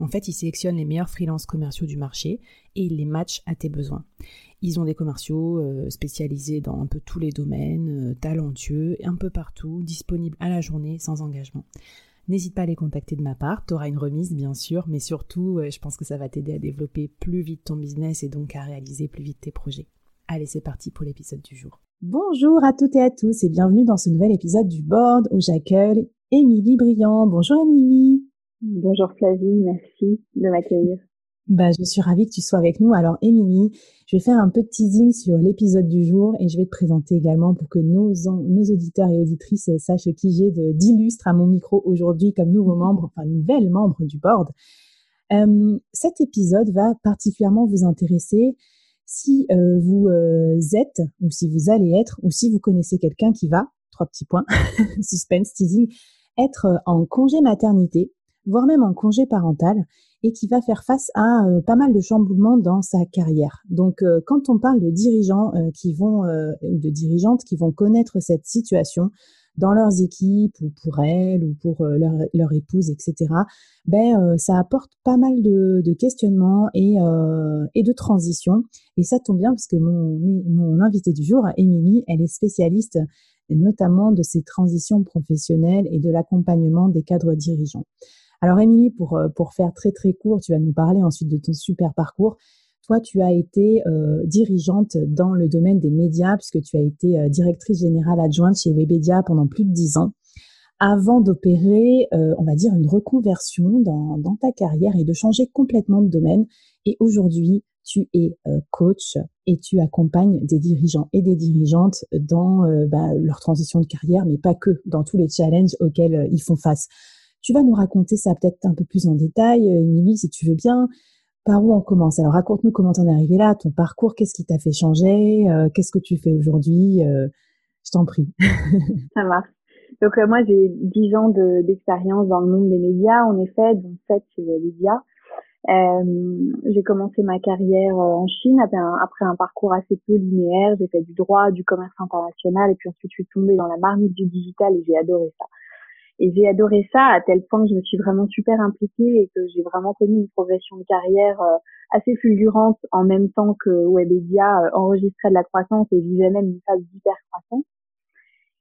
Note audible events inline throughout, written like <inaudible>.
En fait, ils sélectionnent les meilleurs freelances commerciaux du marché et ils les matchent à tes besoins. Ils ont des commerciaux euh, spécialisés dans un peu tous les domaines, euh, talentueux, un peu partout, disponibles à la journée sans engagement. N'hésite pas à les contacter de ma part, tu auras une remise bien sûr, mais surtout euh, je pense que ça va t'aider à développer plus vite ton business et donc à réaliser plus vite tes projets. Allez, c'est parti pour l'épisode du jour. Bonjour à toutes et à tous et bienvenue dans ce nouvel épisode du Board où j'accueille Émilie Briand. Bonjour Émilie. Bonjour Flavie, merci de m'accueillir. Bah, je suis ravie que tu sois avec nous. Alors, Émilie, je vais faire un peu de teasing sur l'épisode du jour et je vais te présenter également pour que nos, auditeurs et auditrices sachent qui j'ai d'illustre à mon micro aujourd'hui comme nouveau membre, enfin nouvelle membre du board. Euh, cet épisode va particulièrement vous intéresser si euh, vous euh, êtes ou si vous allez être ou si vous connaissez quelqu'un qui va, trois petits points, <laughs> suspense, teasing, être en congé maternité, voire même en congé parental et qui va faire face à euh, pas mal de chamboulements dans sa carrière. Donc, euh, quand on parle de dirigeants euh, qui vont ou de dirigeantes qui vont connaître cette situation dans leurs équipes ou pour elles ou pour leur, leur, épouse, etc., ben ça apporte pas mal de, de questionnements et, et de transitions. Et ça tombe bien parce que mon, mon invité du jour, Émilie, elle est spécialiste notamment de ces transitions professionnelles et de l'accompagnement des cadres dirigeants. Alors Émilie, pour, euh, pour faire très très court, tu vas nous parler ensuite de ton super parcours. Toi, tu as été euh, dirigeante dans le domaine des médias puisque tu as été euh, directrice générale adjointe chez Webedia pendant plus de dix ans avant d'opérer, on va dire, une reconversion dans, dans, ta carrière et de changer complètement de domaine. Et aujourd'hui, tu es coach et tu accompagnes des dirigeants et des dirigeantes dans bah, leur transition de carrière, mais pas que, dans tous les challenges auxquels ils font face. Tu vas nous raconter ça peut-être un peu plus en détail, euh, Émilie, si tu veux bien. Par où on commence? Alors raconte-nous comment t'en es arrivé là, ton parcours, qu'est-ce qui t'a fait changer, euh, qu'est-ce que tu fais aujourd'hui euh, Je t'en prie. <laughs> ça marche. Donc moi j'ai 10 ans d'expérience dans le monde des médias, en effet, dont 7 chez. Euh, j'ai commencé ma carrière en Chine après un parcours assez peu linéaire. J'ai fait du droit, du commerce international et puis ensuite je suis tombée dans la marmite du digital et j'ai adoré ça. Et j'ai adoré ça à tel point que je me suis vraiment super impliquée et que j'ai vraiment connu une progression de carrière euh, assez fulgurante en même temps que Webedia euh, enregistrait de la croissance et vivait même une phase d'hyper-croissance.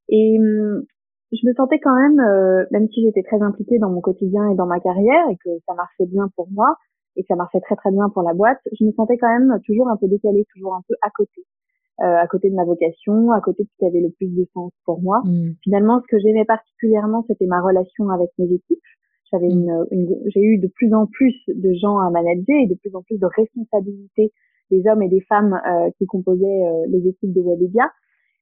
Et hum, je me sentais quand même, euh, même si j'étais très impliquée dans mon quotidien et dans ma carrière et que ça marchait bien pour moi et que ça marchait très très bien pour la boîte, je me sentais quand même toujours un peu décalée, toujours un peu à côté. Euh, à côté de ma vocation, à côté de ce qui avait le plus de sens pour moi. Mm. Finalement, ce que j'aimais particulièrement, c'était ma relation avec mes équipes. J'avais mm. une, j'ai eu de plus en plus de gens à manager et de plus en plus de responsabilités des hommes et des femmes euh, qui composaient euh, les équipes de Webedia.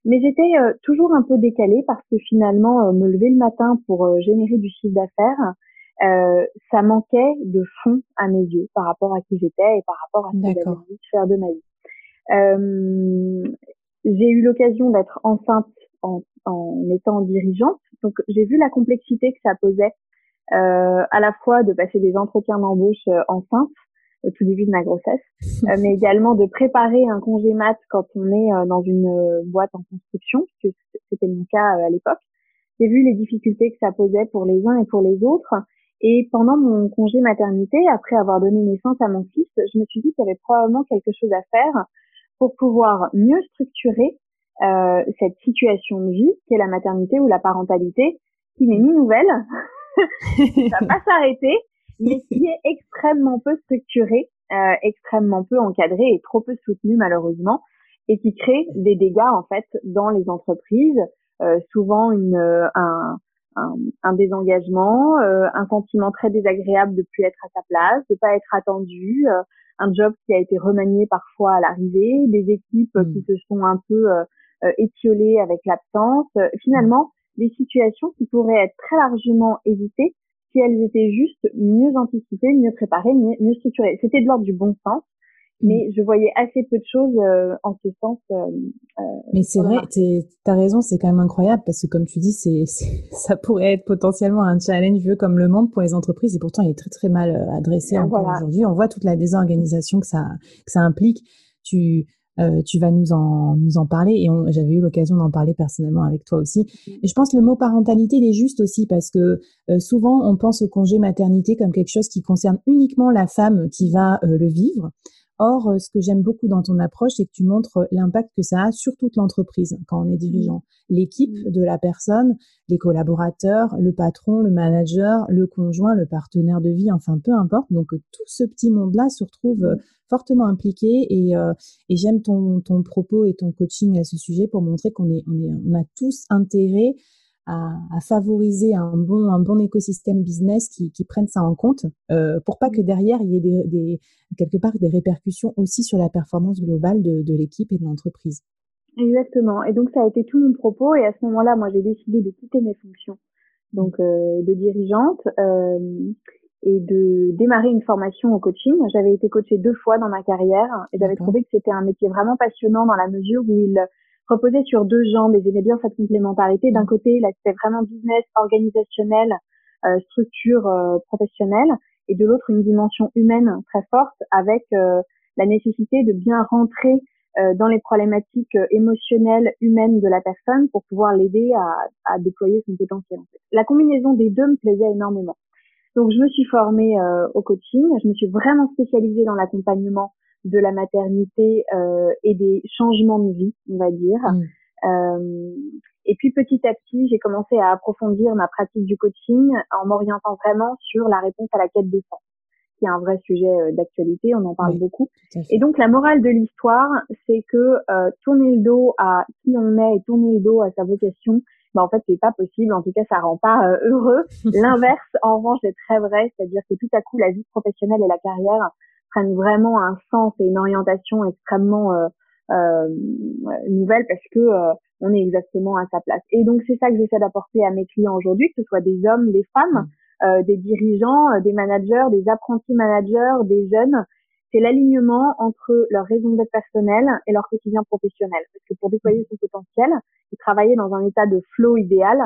Mais j'étais toujours un peu décalée parce que finalement, me lever le matin pour générer du chiffre d'affaires, ça manquait de fond à mes yeux par rapport à qui j'étais et par rapport à ce que j'avais envie de faire de ma vie. Euh, j'ai eu l'occasion d'être enceinte en, en, étant dirigeante, donc j'ai vu la complexité que ça posait euh, à la fois de passer des entretiens d'embauche euh, enceinte au tout début de ma grossesse, <laughs> euh, mais également de préparer un congé mat quand on est dans une boîte en construction, puisque c'était mon cas à l'époque. j'ai vu les difficultés que ça posait pour les uns et pour les autres. Et pendant mon congé maternité, après avoir donné naissance à mon fils, je me suis dit qu'il y avait probablement quelque chose à faire pour pouvoir mieux structurer euh, cette situation de vie qu'est la maternité ou la parentalité, qui n'est ni nouvelle, <laughs> qui va pas s'arrêter, mais qui est extrêmement peu structurée, euh, extrêmement peu encadrée et trop peu soutenue malheureusement, et qui crée des dégâts en fait dans les entreprises, euh, souvent une, un, un, un désengagement, euh, un sentiment très désagréable de plus être à sa place, de pas être attendu, euh, un job qui a été remanié parfois à l'arrivée, des équipes qui hmm. se sont un peu euh, étiolées avec l'absence. Finalement, des situations qui pourraient être très largement évitées si elles étaient juste mieux anticipées, mieux préparées, mieux, mieux structurées. C'était de l'ordre du bon sens, Mm. Mais je voyais assez peu de choses euh, en ce sens. Euh, euh mais c'est vrai, tu as raison, c'est quand même incroyable parce que comme tu dis, c'est <laughs> ça pourrait être potentiellement un challenge vieux comme le monde pour les entreprises et pourtant il est très très mal adressé encore aujourd'hui. On voit toute la désorganisation que ça que ça implique. Tu euh, tu vas nous en nous en parler et j'avais eu l'occasion d'en parler personnellement avec toi aussi. Mm. Et je pense que le mot parentalité il est juste aussi parce que souvent on pense au congé maternité comme quelque chose qui concerne uniquement la femme qui va le vivre. Or, euh, ce que j'aime beaucoup dans ton approche, c'est que tu montres l'impact que ça a sur toute l'entreprise quand on est dirigeant. L'équipe de la personne, les collaborateurs, le patron, le manager, le conjoint, le partenaire de vie, enfin peu importe. Donc euh, tout ce petit monde-là se retrouve euh, fortement impliqué et, et j'aime ton, ton propos et ton coaching à ce sujet pour montrer qu'on est, on est, on a tous intérêt à, à, favoriser un bon, un bon écosystème business qui, qui prenne ça en compte euh, pour pas que mmh. derrière il y ait des, des, quelque part des répercussions aussi sur la performance globale de, de l'équipe et de l'entreprise. Exactement. Et donc ça a été tout mon propos. Et à ce moment-là, moi j'ai décidé de quitter mes fonctions donc euh, de dirigeante euh, et de démarrer une formation au coaching. J'avais été coachée deux fois dans ma carrière et j'avais trouvé que c'était un métier vraiment passionnant dans la mesure où il reposait sur deux jambes et j'aimais bien cette complémentarité. D'un côté, l'aspect vraiment business, organisationnel, euh, structure euh, professionnelle, et de l'autre, une dimension humaine très forte avec euh, la nécessité de bien rentrer euh, dans les problématiques émotionnelles, humaines de la personne pour pouvoir l'aider à, à, déployer son potentiel. La combinaison des deux me plaisait énormément. Donc, je me suis formée au coaching, je me suis vraiment spécialisée dans l'accompagnement de la maternité euh, et des changements de vie, on va dire. Mm. Euh, et puis petit à petit, j'ai commencé à approfondir ma pratique du coaching en m'orientant vraiment sur la réponse à la quête de sens, qui est un vrai sujet euh, d'actualité, on en parle beaucoup. Et donc la morale de l'histoire, c'est que euh, tourner le dos à qui on est et tourner le dos à sa vocation, bah en fait c'est pas possible. En tout cas, ça rend pas euh, heureux. <laughs> L'inverse, en revanche, est très vrai, c'est-à-dire que tout à coup la vie professionnelle et la carrière prennent vraiment un sens et une orientation extrêmement euh, euh, nouvelle parce que euh, on est exactement à sa place. Et donc c'est ça que j'essaie d'apporter à mes clients aujourd'hui, que ce soit des hommes, des femmes, mm. euh, des dirigeants, des managers, des apprentis managers, des jeunes. C'est l'alignement entre leur raison d'être personnelle et leur quotidien professionnel. Parce que pour déployer mm. son potentiel et travailler dans un état de flow idéal,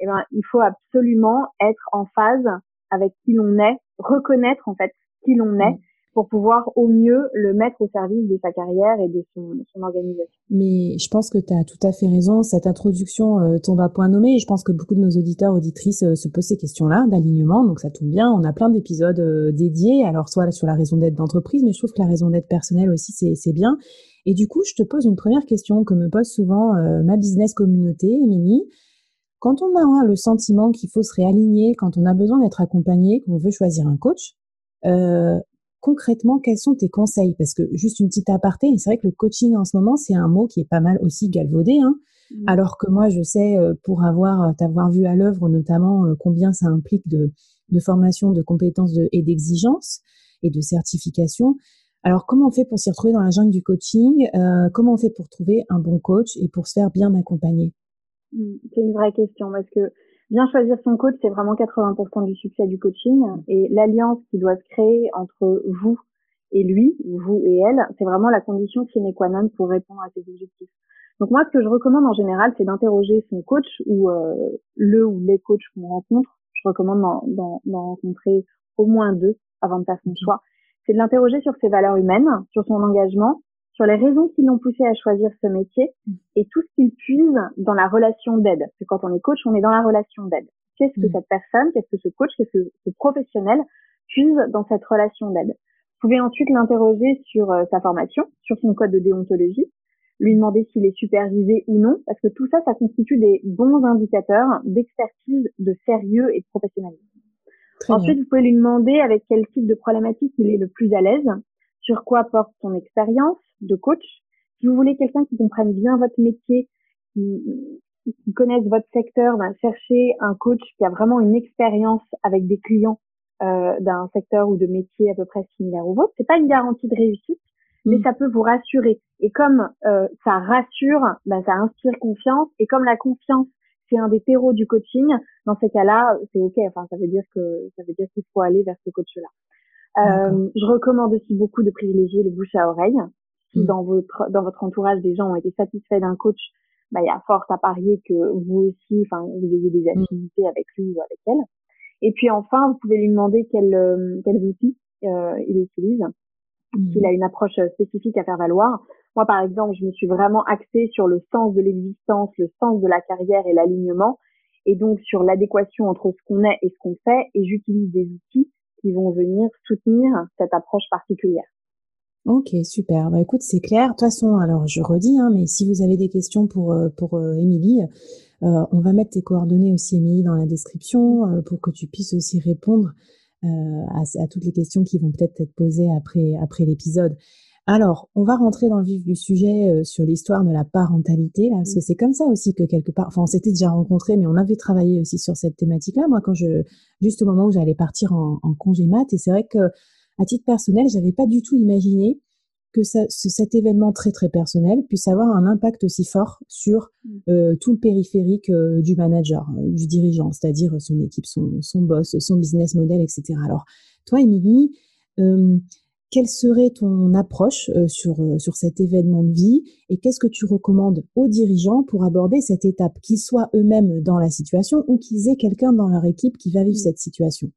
eh ben, il faut absolument être en phase avec qui l'on est, reconnaître en fait qui l'on est mm pour pouvoir au mieux le mettre au service de sa carrière et de son, son organisation. Mais je pense que tu as tout à fait raison. Cette introduction euh, tombe à point nommé et je pense que beaucoup de nos auditeurs, auditrices euh, se posent ces questions-là d'alignement. Donc ça tombe bien. On a plein d'épisodes euh, dédiés. Alors soit sur la raison d'être d'entreprise, mais je trouve que la raison d'être personnelle aussi, c'est bien. Et du coup, je te pose une première question que me pose souvent ma business communauté, Émilie. Quand on a le sentiment qu'il faut se réaligner, quand on a besoin d'être accompagné, qu'on veut choisir un coach, euh, concrètement, quels sont tes conseils? Parce que juste une petite aparté, c'est vrai que le coaching en ce moment, c'est un mot qui est pas mal aussi galvaudé. Hein mmh. Alors que moi, je sais, euh, pour avoir euh, t'avoir vu à l'œuvre, notamment euh, combien ça implique de, de formation, de compétences et d'exigences et de certification. Alors, comment on fait pour s'y retrouver dans la jungle du coaching? Comment on fait pour trouver un bon coach et pour se faire bien accompagner? Mmh, C'est une vraie question parce que bien choisir son coach, c'est vraiment 80% du succès du coaching. Et l'alliance qui doit se créer entre vous et lui, vous et elle, c'est vraiment la condition sine qua non pour répondre à ses objectifs. Donc moi, ce que je recommande en général, c'est d'interroger son coach ou euh, le ou les coachs qu'on rencontre. Je recommande d'en rencontrer au moins deux avant de faire son choix. C'est de l'interroger sur ses valeurs humaines, sur son engagement, sur les raisons qui l'ont poussé à choisir ce métier mm. et tout ce qu'il puise dans la relation d'aide. Parce que quand on est coach, on est dans la relation d'aide. Qu'est-ce que mm. cette personne, qu'est-ce que ce coach, qu'est-ce que ce professionnel puise dans cette relation d'aide? Vous pouvez ensuite l'interroger sur euh, sa formation, sur son code de déontologie, lui demander s'il est supervisé ou non, parce que tout ça, ça constitue des bons indicateurs d'expertise, de sérieux et de professionnalisme. Ensuite, vous pouvez lui demander avec quel type de problématique il est le plus à l'aise, sur quoi porte son expérience de coach. Si vous voulez quelqu'un qui comprenne bien votre métier, qui, qui connaisse votre secteur, ben, chercher un coach qui a vraiment une expérience avec des clients euh, d'un secteur ou de métier à peu près similaire au vôtre. C'est pas une garantie de réussite, mais mm. ça peut vous rassurer. Et comme euh, ça rassure, ben, ça inspire confiance. Et comme la confiance, c'est un des terreaux du coaching, dans ces cas-là, c'est ok. Enfin, ça veut dire que ça veut dire qu'il faut aller vers ce coach-là. Euh, je recommande aussi beaucoup de privilégier le bouche à oreille. Si mm. dans votre dans votre entourage des gens ont été satisfaits d'un coach, bah, il y a force à parier que vous aussi, enfin, vous ayez des mm. affinités avec lui ou avec elle. Et puis enfin, vous pouvez lui demander quel, euh, quels outils euh, il utilise, mmh. s'il a une approche euh, spécifique à faire valoir. Moi, par exemple, je me suis vraiment axée sur le sens de l'existence, le sens de la carrière et l'alignement, et donc sur l'adéquation entre ce qu'on est et ce qu'on fait, et j'utilise des outils qui vont venir soutenir cette approche particulière. Ok, super. Bah, écoute, c'est clair. De toute façon, alors je redis, hein, mais si vous avez des questions pour euh, pour euh, Émilie, euh, on va mettre tes coordonnées aussi, Émilie, dans la description euh, pour que tu puisses aussi répondre à, à, toutes les questions qui vont peut-être être posées après après l'épisode. Alors, on va rentrer dans le vif du sujet sur l'histoire de la parentalité, là, parce que c'est comme ça aussi que quelque part, enfin, on s'était déjà rencontrés, mais on avait travaillé aussi sur cette thématique-là. Moi, quand je, juste au moment où j'allais partir en, en congé mat, et c'est vrai que à titre personnel, j'avais pas du tout imaginé que ça, cet événement très très personnel puisse avoir un impact aussi fort sur mm. euh, tout le périphérique euh, du manager, euh, du dirigeant, c'est-à-dire son équipe, son, son boss, son business model, etc. Alors, toi, Émilie, quelle serait ton approche sur, sur cet événement de vie et qu'est-ce que tu recommandes aux dirigeants pour aborder cette étape, qu'ils soient eux-mêmes dans la situation ou qu'ils aient quelqu'un dans leur équipe qui va vivre mm. cette situation?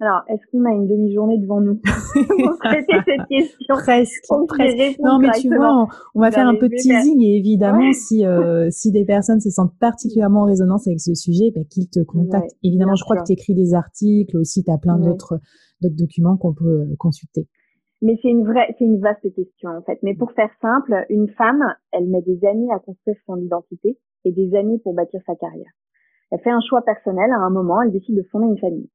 Alors, est-ce qu'on a une demi-journée devant nous <laughs> pour traiter cette question? Presque. presque. Non, mais tu vois, on, va faire un peu de teasing et évidemment, si euh, si des personnes se sentent particulièrement en résonance avec ce sujet, ben, qu'ils te contactent. évidemment, je crois que tu écris des articles aussi, tu as plein d'autres d'autres documents qu'on peut euh, consulter. Mais c'est une vraie, c'est une vaste question en fait. Mais pour faire simple, une femme, elle met des années à construire son identité et des années pour bâtir sa carrière. Elle fait un choix personnel à un moment, elle décide de fonder une famille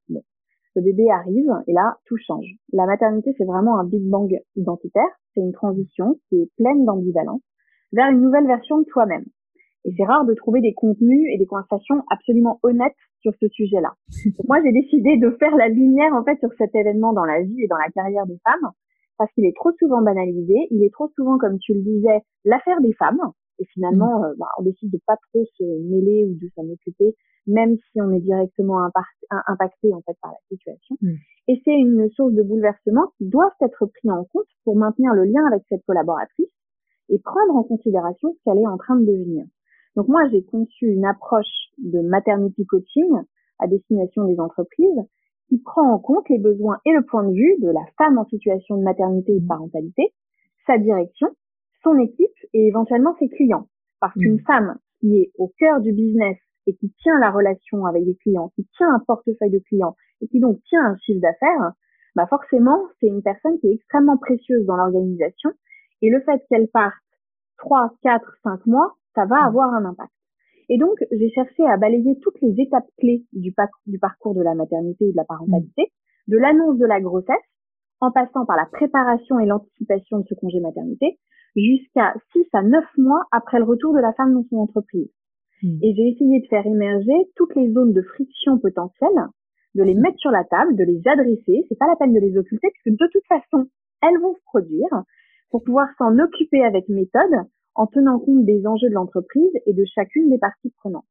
le bébé arrive et là, tout change. La maternité, c'est vraiment un big bang identitaire. C'est une transition qui est pleine d'ambivalence vers une nouvelle version de toi-même. Et c'est rare de trouver des contenus et des conversations absolument honnêtes sur ce sujet-là. moi, j'ai décidé de faire la lumière, en fait, sur cet événement dans la vie et dans la carrière des femmes, parce qu'il est trop souvent banalisé. Il est trop souvent, comme tu le disais, l'affaire des femmes. Et finalement, mmh. euh, bah, on décide de pas trop se mêler ou de s'en occuper même si on est directement impacté en fait par la situation. Mm. Et c'est une source de bouleversement qui doit être pris en compte pour maintenir le lien avec cette collaboratrice et prendre en considération ce qu'elle est en train de devenir. Donc moi, j'ai conçu une approche de maternity coaching à destination des entreprises qui prend en compte les besoins et le point de vue de la femme en situation de maternité ou de parentalité, sa direction, son équipe et éventuellement ses clients. Parce qu'une mm. femme qui est au cœur du business et qui tient la relation avec les clients, qui tient un portefeuille de clients et qui donc tient un chiffre d'affaires, bah forcément, c'est une personne qui est extrêmement précieuse dans l'organisation et le fait qu'elle parte 3, 4, 5 mois, ça va mmh. avoir un impact. Et donc, j'ai cherché à balayer toutes les étapes clés du, du parcours de la maternité ou de la parentalité, mmh. de l'annonce de la grossesse, en passant par la préparation et l'anticipation de ce congé maternité, jusqu'à 6 à 9 mois après le retour de la femme dans son entreprise. Et j'ai essayé de faire émerger toutes les zones de friction potentielles, de les mettre sur la table, de les adresser. C'est pas la peine de les occulter puisque de toute façon, elles vont se produire pour pouvoir s'en occuper avec méthode en tenant compte des enjeux de l'entreprise et de chacune des parties prenantes.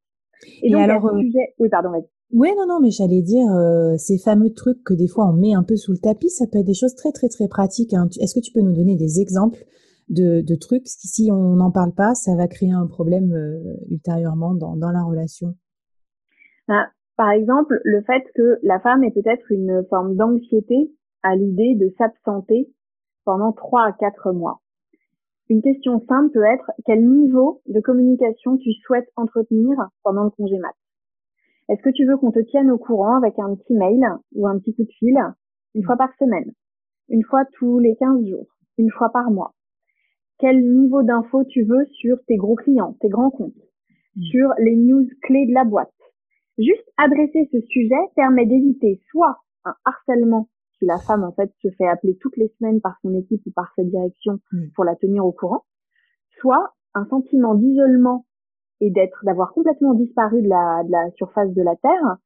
Et, donc, alors, euh, sujet... oui, pardon, vas-y. Oui, non, non, mais j'allais dire euh, ces fameux trucs que des fois on met un peu sous le tapis, ça peut être des choses très, très, très pratiques. Hein. Est-ce que tu peux nous donner des exemples de, trucs. Si on n'en parle pas, ça va créer un problème euh, ultérieurement dans, la relation. Bah, par exemple, le fait que la femme ait peut-être une forme d'anxiété à l'idée de s'absenter pendant trois à quatre mois. Une question simple peut être quel niveau de communication tu souhaites entretenir pendant le congé mat? Est-ce que tu veux qu'on te tienne au courant avec un petit mail ou un petit coup de fil une fois par semaine, une fois tous les 15 jours, une fois par mois? Quel niveau d'info tu veux sur tes gros clients, tes grands comptes, mmh. sur les news clés de la boîte Juste adresser ce sujet permet d'éviter soit un harcèlement si la femme en fait se fait appeler toutes les semaines par son équipe ou par sa direction mm. pour la tenir au courant, soit un sentiment d'isolement et d'être d'avoir complètement disparu de la, de la surface de la terre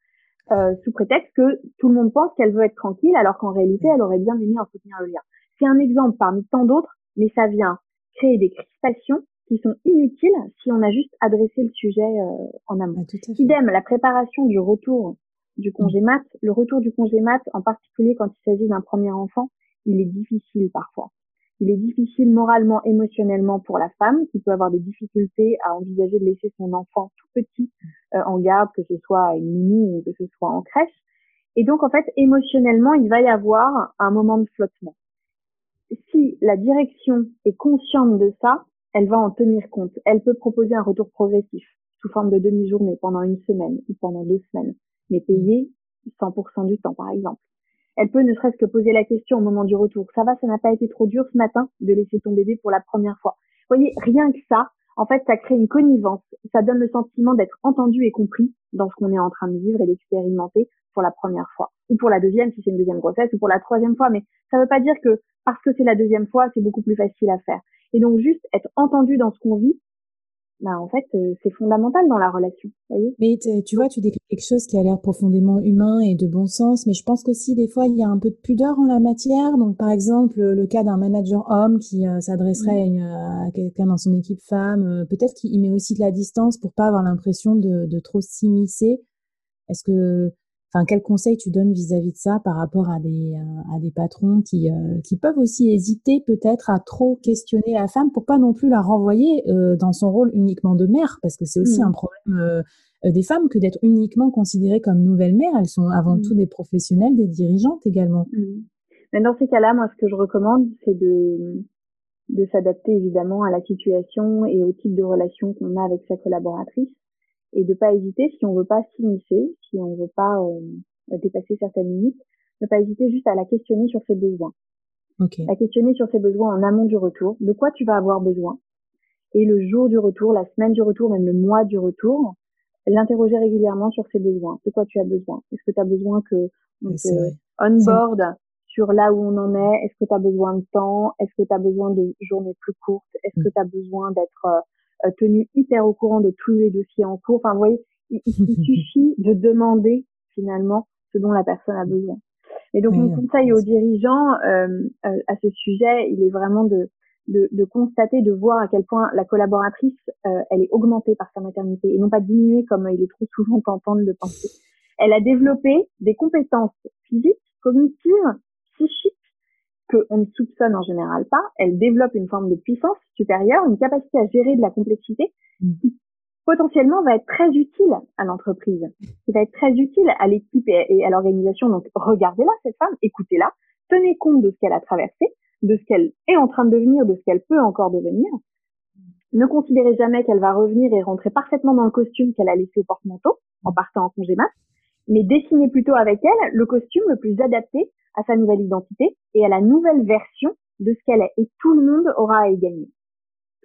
euh, sous prétexte que tout le monde pense qu'elle veut être tranquille alors qu'en réalité elle aurait bien aimé en soutenir le lien. C'est un exemple parmi tant d'autres, mais ça vient créer des crispations qui sont inutiles si on a juste adressé le sujet euh, en amont. Ah, Idem, la préparation du retour du congé mat. Le retour du congé mat, en particulier quand il s'agit d'un premier enfant, il est difficile parfois. Il est difficile moralement, émotionnellement pour la femme qui peut avoir des difficultés à envisager de laisser son enfant tout petit euh, en garde, que ce soit à une nuit ou que ce soit en crèche. Et donc en fait, émotionnellement, il va y avoir un moment de flottement. Si la direction est consciente de ça, elle va en tenir compte. Elle peut proposer un retour progressif sous forme de demi-journée pendant une semaine ou pendant deux semaines mais payée 100% du temps, par exemple. Elle peut ne serait-ce que poser la question au moment du retour. Ça va, ça n'a pas été trop dur ce matin de laisser ton bébé pour la première fois. Vous voyez, rien que ça, en fait, ça crée une connivence. Ça donne le sentiment d'être entendu et compris dans ce qu'on est en train de vivre et d'expérimenter pour la première fois. Ou pour la deuxième, si c'est une deuxième grossesse, ou pour la troisième fois. Mais ça ne veut pas dire que parce que c'est la deuxième fois, c'est beaucoup plus facile à faire. Et donc, juste être entendu dans ce qu'on vit, bah en fait euh, c'est fondamental dans la relation voyez mais tu vois tu décris quelque chose qui a l'air profondément humain et de bon sens mais je pense qu'aussi des fois il y a un peu de pudeur en la matière donc par exemple le cas d'un manager homme qui euh, s'adresserait mmh. à, quelqu'un dans son équipe femme euh, peut-être qu'il met aussi de la distance pour pas avoir l'impression de, de trop s'immiscer est-ce que Enfin, quel conseil tu donnes vis-à-vis de ça par rapport à des, euh, à des patrons qui, euh, qui peuvent aussi hésiter peut-être à trop questionner la femme pour pas non plus la renvoyer euh, dans son rôle uniquement de mère, parce que c'est aussi mmh. un problème des femmes que d'être uniquement considérées comme nouvelles mères. Elles sont avant mmh. tout des professionnelles, des dirigeantes également. Mmh. Mais dans ces cas-là, moi, ce que je recommande, c'est de, de s'adapter évidemment à la situation et au type de relation qu'on a avec sa collaboratrice et de pas hésiter si on veut pas s'immiscer, si on veut pas euh, dépasser certaines limites, ne pas hésiter juste à la questionner sur ses besoins. Okay. La questionner sur ses besoins en amont du retour. De quoi tu vas avoir besoin Et le jour du retour, la semaine du retour, même le mois du retour, l'interroger régulièrement sur ses besoins. De quoi tu as besoin? Est-ce que tu as besoin que on te on-board sur là où on en est? Est-ce que tu as besoin de temps? Est-ce que tu as besoin de journées plus courtes? Est-ce que mm. tu as besoin d'être euh, euh, tenu hyper au courant de tous les dossiers en cours. Enfin, vous voyez, il, <laughs> suffit de demander finalement ce dont la personne a besoin. Et donc, mon conseil aux dirigeants euh, euh, à ce sujet, il est vraiment de, de, de, constater, de voir à quel point la collaboratrice, euh, elle est augmentée par sa maternité et non pas diminuée comme il est trop souvent tentant de le penser. Elle a développé des compétences physiques, cognitives, psychiques qu'on ne soupçonne en général pas, elle développe une forme de puissance supérieure, une capacité à gérer de la complexité mm. qui potentiellement va être très utile à l'entreprise, qui va être très utile à l'équipe et, à l'organisation. Donc regardez-la, cette femme, écoutez-la, tenez compte de ce qu'elle a traversé, de ce qu'elle est en train de devenir, de ce qu'elle peut encore devenir. Ne considérez jamais qu'elle va revenir et rentrer parfaitement dans le costume qu'elle a laissé au porte-manteau en partant en congé mat, mais dessinez plutôt avec elle le costume le plus adapté à sa nouvelle identité et à la nouvelle version de ce qu'elle est. Et tout le monde aura à y gagner.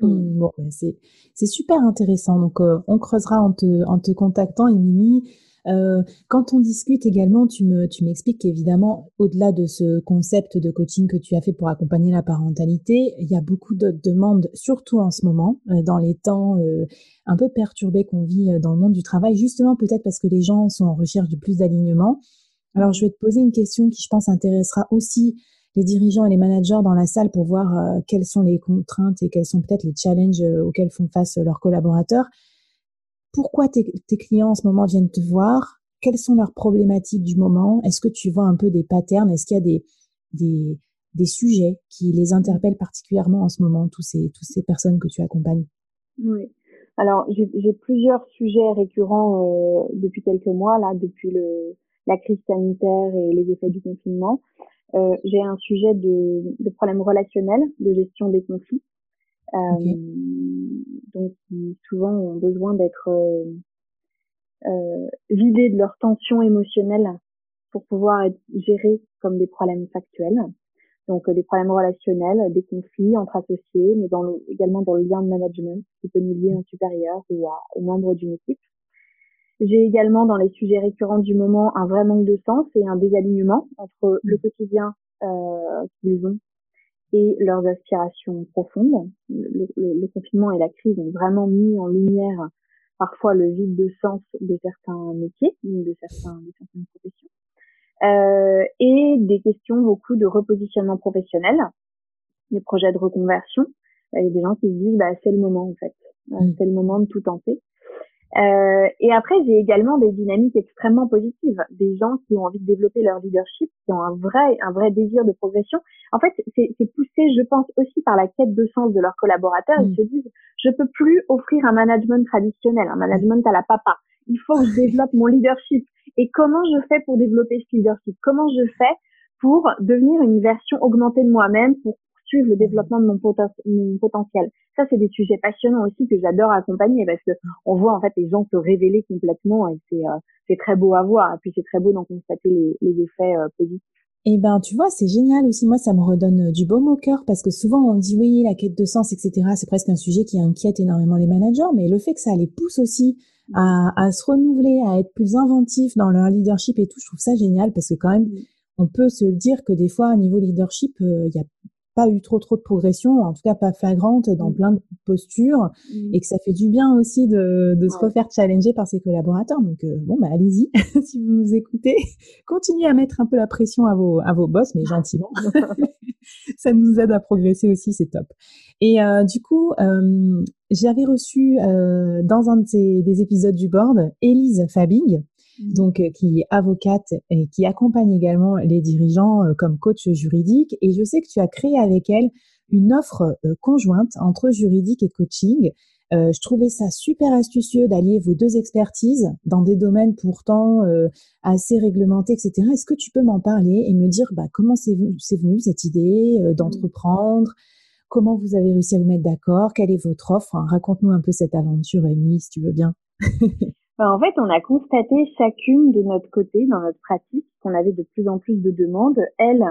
Mmh, bon, c'est, c'est super intéressant. Donc, euh, on creusera en te, en te contactant, Émilie. Euh, quand on discute également, tu me, tu m'expliques qu'évidemment, au-delà de ce concept de coaching que tu as fait pour accompagner la parentalité, il y a beaucoup de demandes, surtout en ce moment, euh, dans les temps euh, un peu perturbés qu'on vit dans le monde du travail, justement peut-être parce que les gens sont en recherche de plus d'alignement. Alors, je vais te poser une question qui, je pense, intéressera aussi les dirigeants et les managers dans la salle pour voir euh, quelles sont les contraintes et quels sont peut-être les challenges euh, auxquels font face leurs collaborateurs. Pourquoi tes, clients en ce moment viennent te voir? Quelles sont leurs problématiques du moment? Est-ce que tu vois un peu des patterns? Est-ce qu'il y a des, des, sujets qui les interpellent particulièrement en ce moment, tous ces, tous ces personnes que tu accompagnes? Oui. Alors, j'ai plusieurs sujets récurrents euh, depuis quelques mois, là, depuis le, la crise sanitaire et les effets du confinement. Euh, j'ai un sujet de, de problèmes relationnels, de gestion des conflits. euh, donc qui souvent ont besoin d'être euh, vidés de leur tension émotionnelle pour pouvoir être gérés comme des problèmes factuels. Donc des problèmes relationnels, des conflits entre associés, mais dans le, également dans le lien de management qui peut nous lier à un supérieur ou à, aux membres d'une équipe. J'ai également dans les sujets récurrents du moment un vrai manque de sens et un désalignement entre le quotidien euh, qu'ils ont et leurs aspirations profondes. Le, le, confinement et la crise ont vraiment mis en lumière parfois le vide de sens de certains métiers, de, certains, de certaines professions, euh, et des questions beaucoup de repositionnement professionnel, des projets de reconversion. Il y a des gens qui se disent bah, c'est le moment en fait, mmh. c'est le moment de tout tenter. Euh, et après, j'ai également des dynamiques extrêmement positives, des gens qui ont envie de développer leur leadership, qui ont un vrai, un vrai désir de progression. En fait, c'est poussé, je pense, aussi par la quête de sens de leurs collaborateurs. Ils mm. se disent, je peux plus offrir un management traditionnel, un management à la papa. Il faut que je développe mon leadership. Et comment je fais pour développer ce leadership? Comment je fais pour devenir une version augmentée de moi-même, pour suivre le développement de mon, potentiel. Ça, c'est des sujets passionnants aussi que j'adore accompagner parce que on voit en fait les gens se révéler complètement et c'est euh, c'est très beau à voir. Et puis c'est très beau d'en constater les, les effets euh, positifs. Eh ben, tu vois, c'est génial aussi. Moi, ça me redonne euh, du baume au cœur parce que souvent on dit oui, la quête de sens, etc. C'est presque un sujet qui inquiète énormément les managers, mais le fait que ça les pousse aussi à, à se renouveler, à être plus inventifs dans leur leadership et tout, je trouve ça génial parce que quand même, on peut se dire que des fois, au niveau leadership, il y a pas eu trop trop de progression, en tout cas pas flagrante dans mmh. plein de postures, mmh. et que ça fait du bien aussi de, de se refaire challenger par ses collaborateurs. Donc euh, bon, bah allez-y, <laughs> si vous nous écoutez, <laughs> continuez à mettre un peu la pression à vos à vos boss, mais gentiment. <laughs> ça nous aide à progresser aussi, c'est top. Et euh, du coup, euh, j'avais reçu euh, dans un de ces, des épisodes du board Élise Fabing. Donc euh, qui est avocate et qui accompagne également les dirigeants euh, comme coach juridique. Et je sais que tu as créé avec elle une offre euh, conjointe entre juridique et coaching. je trouvais ça super astucieux d'allier vos deux expertises dans des domaines pourtant assez réglementés, etc. Est-ce que tu peux m'en parler et me dire bah, comment c'est venu, venu, cette idée mmh. d'entreprendre? Comment vous avez réussi à vous mettre d'accord? Quelle est votre offre? Raconte-nous un peu cette aventure, Amy, si tu veux bien. <laughs> en fait, on a constaté chacune de notre côté, dans notre pratique, qu'on avait de plus en plus de demandes. Elle,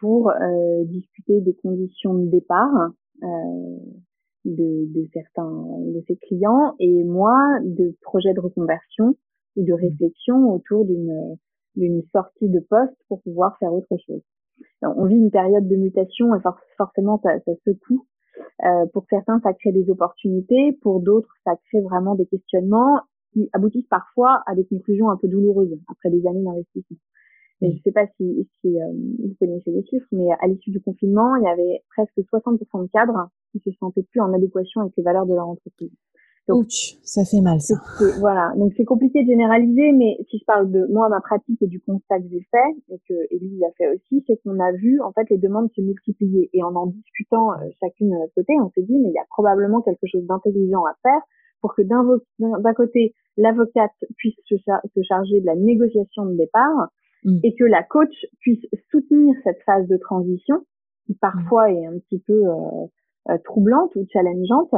pour euh, discuter des conditions de départ euh, de, certains de ses clients, et moi, de projets de reconversion ou de réflexion autour d'une d'une sortie de poste pour pouvoir faire autre chose. on vit une période de mutation et forcément ça, ça secoue. Euh, pour certains, ça crée des opportunités, pour d'autres, ça crée vraiment des questionnements qui aboutissent parfois à des conclusions un peu douloureuses après des années d'investissement. Et je ne sais pas si, si euh, vous connaissez les chiffres, mais à l'issue du confinement, il y avait presque 60% de cadres qui se sentaient plus en adéquation avec les valeurs de leur entreprise. Donc, Ouch, ça fait mal ça. Voilà, donc c'est compliqué de généraliser, mais si je parle de moi, ma pratique et du constat que j'ai fait, et que Elise a fait aussi, c'est qu'on a vu en fait les demandes se multiplier. Et en en discutant euh, chacune de notre côté, on s'est dit, mais il y a probablement quelque chose d'intelligent à faire pour que d'un côté, l'avocate puisse se, charger de la négociation de départ mm. et que la coach puisse soutenir cette phase de transition qui parfois est un petit peu euh, euh, troublante ou challengeante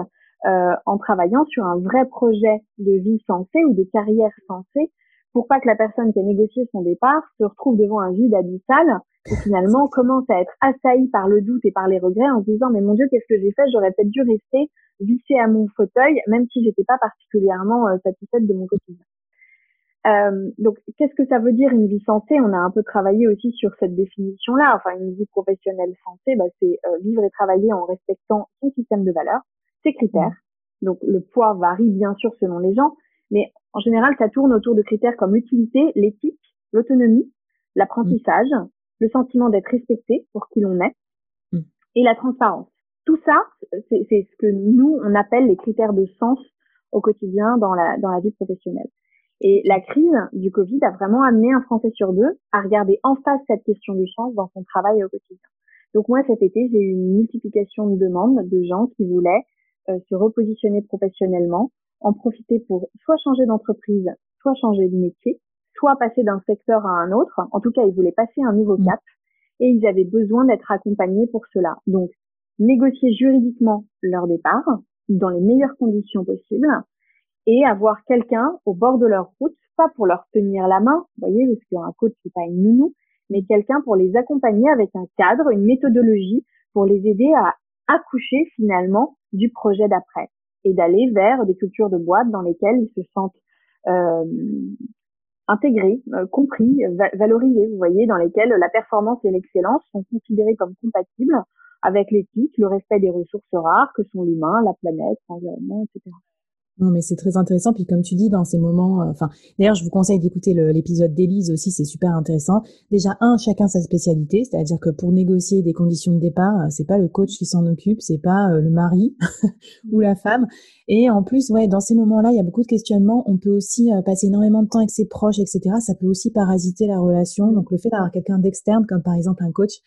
euh, en travaillant sur un vrai projet de vie sensé ou de carrière sensée pour pas que la personne qui a négocié son départ se retrouve devant un vide abyssal et finalement commence à être assaillie par le doute et par les regrets en se disant mais mon Dieu qu'est-ce que j'ai fait? J'aurais peut-être dû rester vissée à mon fauteuil même si j'étais pas particulièrement euh, satisfaite de mon quotidien. Euh, donc qu'est-ce que ça veut dire une vie sensée? On a un peu travaillé aussi sur cette définition-là. Enfin une vie professionnelle sensée, bah, c'est euh, vivre et travailler en respectant son système de valeurs, ses critères. Donc le poids varie bien sûr selon les gens, mais en général, ça tourne autour de critères comme l'utilité, l'éthique, l'autonomie, l'apprentissage, le sentiment d'être respecté pour qui l'on est mm. et la transparence. Tout ça, c'est ce que nous, on appelle les critères de sens au quotidien dans la, dans la vie professionnelle. Et la crise du Covid a vraiment amené un Français sur deux à regarder en face cette question du sens dans son travail au quotidien. Donc moi, cet été, j'ai eu une multiplication de demandes de gens qui voulaient euh, se repositionner professionnellement, en profiter pour soit changer d'entreprise, soit changer de métier, soit passer d'un secteur à un autre. En tout cas, ils voulaient passer un nouveau mm. cap et ils avaient besoin d'être accompagnés pour cela. Donc, négocier juridiquement leur départ dans les meilleures conditions possibles et avoir quelqu'un au bord de leur route, pas pour leur tenir la main, vous voyez, parce qu'un coach c'est pas une nounou, mais quelqu'un pour les accompagner avec un cadre, une méthodologie pour les aider à accoucher finalement du projet d'après et d'aller vers des cultures de boîte dans lesquelles ils se sentent euh, intégrés, euh, compris, valorisés, vous voyez, dans lesquelles la performance et l'excellence sont considérées comme compatibles avec l'éthique, le respect des ressources rares que sont l'humain, la planète, l'environnement, etc. Non, mais c'est très intéressant. Puis comme tu dis, dans ces moments, euh, enfin, d'ailleurs, je vous conseille d'écouter l'épisode d'Élise aussi, c'est super intéressant. Déjà, un, chacun sa spécialité, c'est-à-dire que pour négocier des conditions de départ, euh, c'est pas le coach qui s'en occupe, c'est pas euh, le mari <laughs> ou la femme. Et en plus, ouais, dans ces moments-là, il y a beaucoup de questionnements. On peut aussi passer énormément de temps avec ses proches, etc. Ça peut aussi parasiter la relation. Donc, le fait d'avoir quelqu'un d'externe, comme par exemple un coach,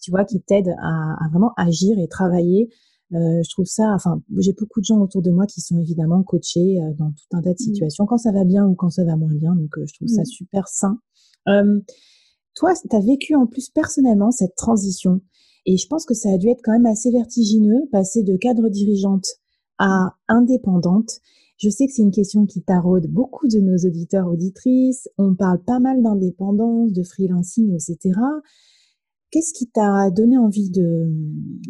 tu vois, qui t'aide à, à vraiment agir et travailler euh, je trouve ça, enfin, j'ai beaucoup de gens autour de moi qui sont évidemment coachés euh, dans tout un tas de mmh. situations, quand ça va bien ou quand ça va moins bien. Donc, euh, je trouve ça mmh. super sain. toi, tu as vécu en plus personnellement cette transition. Et je pense que ça a dû être quand même assez vertigineux, passer de cadre dirigeante à indépendante. Je sais que c'est une question qui taraude beaucoup de nos auditeurs, auditrices. On parle pas mal d'indépendance, de freelancing, etc. Qu'est-ce qui t'a donné envie de,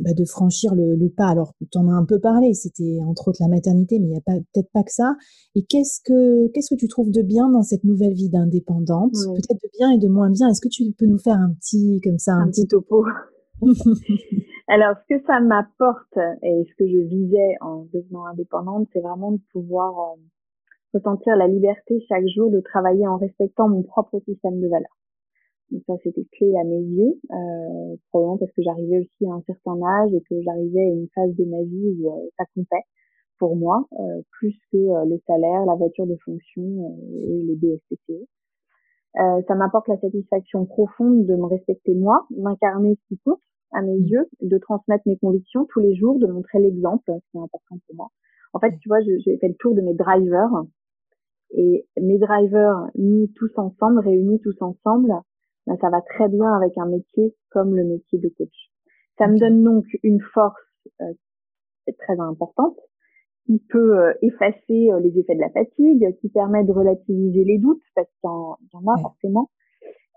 bah, de franchir le, pas? Alors, tu en as un peu parlé, c'était entre autres la maternité, mais il n'y a peut-être pas que ça. Et qu'est-ce que, qu'est-ce que tu trouves de bien dans cette nouvelle vie d'indépendante? Peut-être de bien et de moins bien. Est-ce que tu peux nous faire un petit, comme ça, un, petit topo? <laughs> Alors, ce que ça m'apporte et ce que je visais en devenant indépendante, c'est vraiment de pouvoir euh, ressentir la liberté chaque jour de travailler en respectant mon propre système de valeurs. Donc ça, c'était clé à mes yeux, euh, probablement parce que j'arrivais aussi à un certain âge et que j'arrivais à une phase de ma vie où euh, ça comptait pour moi, euh, plus que euh, le salaire, la voiture de fonction et les BSPCE. ça m'apporte la satisfaction profonde de me respecter moi, m'incarner ce qui compte à mes mmh. yeux, de transmettre mes convictions tous les jours, de montrer l'exemple, c'est important pour moi. En fait, tu vois, j'ai fait le tour de mes drivers et mes drivers mis tous ensemble, réunis tous ensemble, ben, ça va très bien avec un métier comme le métier de coach. Ça me donne donc une force euh, très importante qui peut euh, effacer euh, les effets de la fatigue, qui permet de relativiser les doutes parce qu'il y, en a forcément.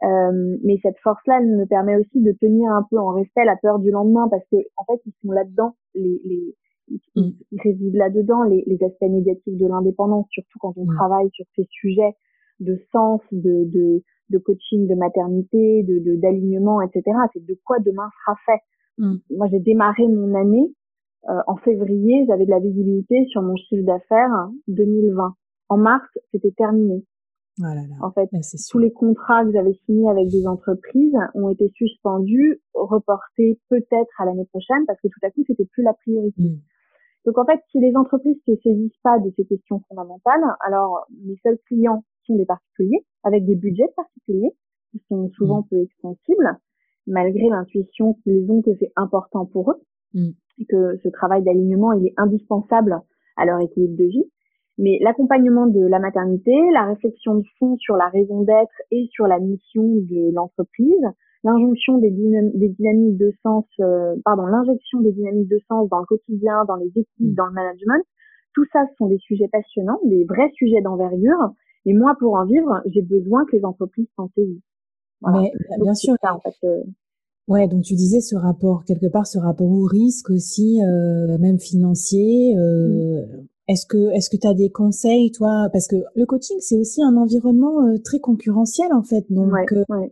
Euh, mais cette force-là, elle me permet aussi de tenir un peu en respect la peur du lendemain parce que en fait, ils sont là-dedans, les, les ils, mm. résident là-dedans les, les, aspects négatifs de l'indépendance, surtout quand on mm. travaille sur ces sujets de sens, de, de, de coaching de maternité, de d'alignement, etc. C'est de quoi demain sera fait. Mm. Moi, j'ai démarré mon année euh, en février, j'avais de la visibilité sur mon chiffre d'affaires 2020. En mars, c'était terminé. Oh en fait, tous les contrats que j'avais signés avec des entreprises ont été suspendus, reportés peut-être à l'année prochaine parce que tout à coup, c'était plus la priorité. Mm. Donc en fait, si les entreprises se saisissent pas de ces questions fondamentales, alors mes seuls clients sont des particuliers avec des budgets particuliers qui sont souvent mmh. peu extensibles, malgré l'intuition qu'ils ont que c'est important pour eux mmh. et que ce travail d'alignement il est indispensable à leur équilibre de vie. Mais l'accompagnement de la maternité, la réflexion de fond sur la raison d'être et sur la mission de l'entreprise, l'injonction des, des, dynamiques de sens, euh, pardon, l'injection des dynamiques de sens dans le quotidien, dans les équipes, mmh. dans le management, tout ça ce sont des sujets passionnants, des vrais sujets d'envergure et moi, pour en vivre, j'ai besoin que les entreprises s'en saisissent. Mais bien sûr. Ça, en fait, euh. Ouais, donc tu disais ce rapport quelque part, ce rapport au risque aussi, euh, même financier. Euh, mmh. Est-ce que est-ce que tu as des conseils, toi, parce que le coaching c'est aussi un environnement euh, très concurrentiel en fait. Donc, ouais,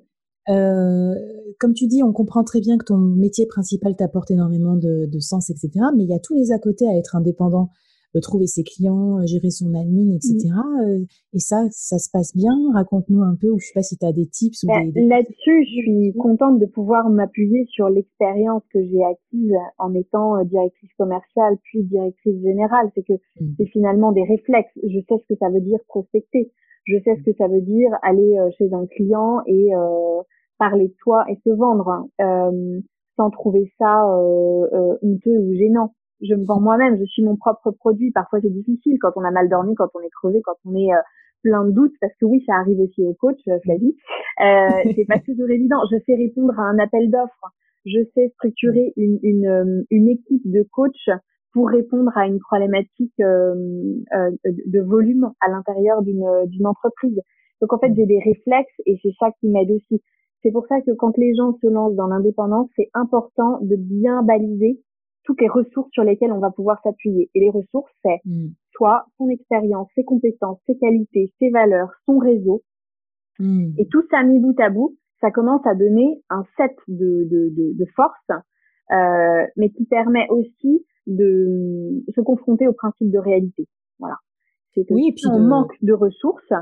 euh, comme tu dis, on comprend très bien que ton métier principal t'apporte énormément de, de, sens, etc. Mais il y a tous les à côté à être indépendant trouver ses clients, euh, gérer son admin, etc. Mmh. Euh, et ça, ça se passe bien. Raconte-nous un peu, ou je sais pas si tu as des tips. Bah, des, Là-dessus, je suis contente de pouvoir m'appuyer sur l'expérience que j'ai acquise en étant euh, directrice commerciale puis directrice générale. C'est que mmh. c'est finalement des réflexes. Je sais ce que ça veut dire prospecter. Je sais ce mmh. que ça veut dire aller chez un client et euh, parler de toi et se vendre hein. euh, sans trouver ça euh, honteux ou gênant je me vends moi-même, je suis mon propre produit. Parfois c'est difficile quand on a mal dormi, quand on est crevé, quand on est euh, plein de doutes, parce que oui, ça arrive aussi au coach, euh, Flavie. Euh, <laughs> c'est pas toujours évident. Je sais répondre à un appel d'offres je sais structurer une, une, euh, une équipe de coachs pour répondre à une problématique euh, euh, de volume à l'intérieur d'une d'une entreprise. Donc en fait, j'ai des réflexes et c'est ça qui m'aide aussi. C'est pour ça que quand les gens se lancent dans l'indépendance, c'est important de bien baliser toutes les ressources sur lesquelles on va pouvoir s'appuyer. Et les ressources, c'est mm. soit son expérience, ses compétences, ses qualités, ses valeurs, son réseau. Mm. Et tout ça mis bout à bout, ça commence à donner un set de, de, de, de forces, euh, mais qui permet aussi de se confronter au principe de réalité. Voilà. C'est que si on manque de ressources,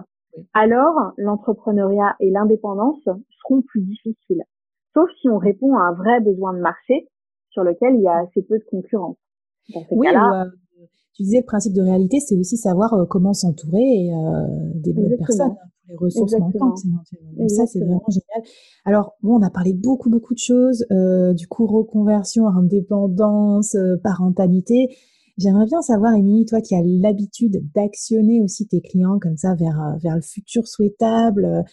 alors l'entrepreneuriat et l'indépendance seront plus difficiles. Sauf si on répond à un vrai besoin de marché sur lequel il y a assez peu de concurrence. oui, euh, tu disais le principe de réalité, c'est aussi savoir euh, comment s'entourer euh, des bonnes personnes, hein, les ressources manquantes Donc ça, c'est vraiment génial. Alors, bon, on a parlé beaucoup, beaucoup de choses, du coup, reconversion, indépendance, parentalité. J'aimerais bien savoir, Émilie, toi qui as l'habitude d'actionner aussi tes clients comme ça vers, vers le futur souhaitable,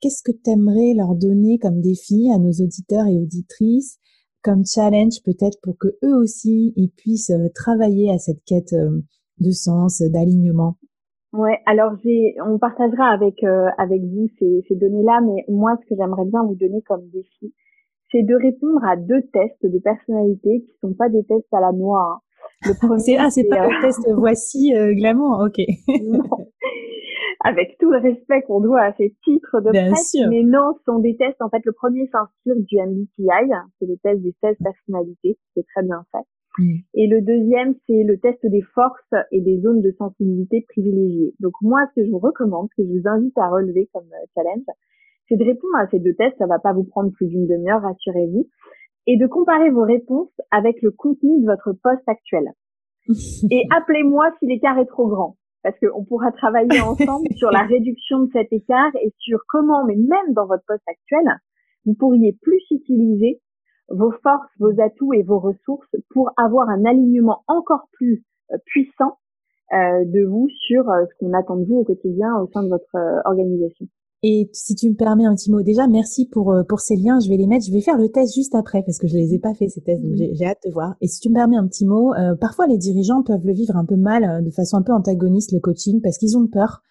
qu'est-ce que tu aimerais leur donner comme défi à nos auditeurs et auditrices? Comme challenge peut-être pour que eux aussi ils puissent euh, travailler à cette quête euh, de sens, d'alignement Ouais, alors j'ai, on partagera avec euh, avec vous ces, ces données-là, mais moi ce que j'aimerais bien vous donner comme défi, c'est de répondre à deux tests de personnalité qui sont pas des tests à la noix. Hein. Le <laughs> premier, c'est ah, c'est pas le test voici glamour, ok <laughs> avec tout le respect qu'on doit à ces titres de presse, mais non, ce sont des tests. En fait, le premier s'inspire du MBTI, c'est le test des 16 personnalités, c'est très bien fait. Et le deuxième, c'est le test des forces et des zones de sensibilité privilégiées. Donc moi, ce que je vous recommande, ce que je vous invite à relever comme euh, challenge, c'est de répondre à ces deux tests. Ça va pas vous prendre plus d'une demi-heure, rassurez-vous, et de comparer vos réponses avec le contenu de votre poste actuel. <laughs> et appelez-moi si l'écart est trop grand parce qu'on pourra travailler ensemble sur la <laughs> réduction de cet écart et sur comment, mais même dans votre poste actuel, vous pourriez plus utiliser vos forces, vos atouts et vos ressources pour avoir un alignement encore plus euh, puissant euh, de vous sur euh, ce qu'on attend de vous au quotidien au sein de votre organisation. Et si tu me permets un petit mot, déjà merci pour euh, pour ces liens, je vais les mettre, je vais faire le test juste après parce que je les ai pas fait ces tests, donc j'ai hâte de voir. Et si tu me permets un petit mot, euh, parfois les dirigeants peuvent le vivre un peu mal, euh, de façon un peu antagoniste le coaching parce qu'ils ont peur.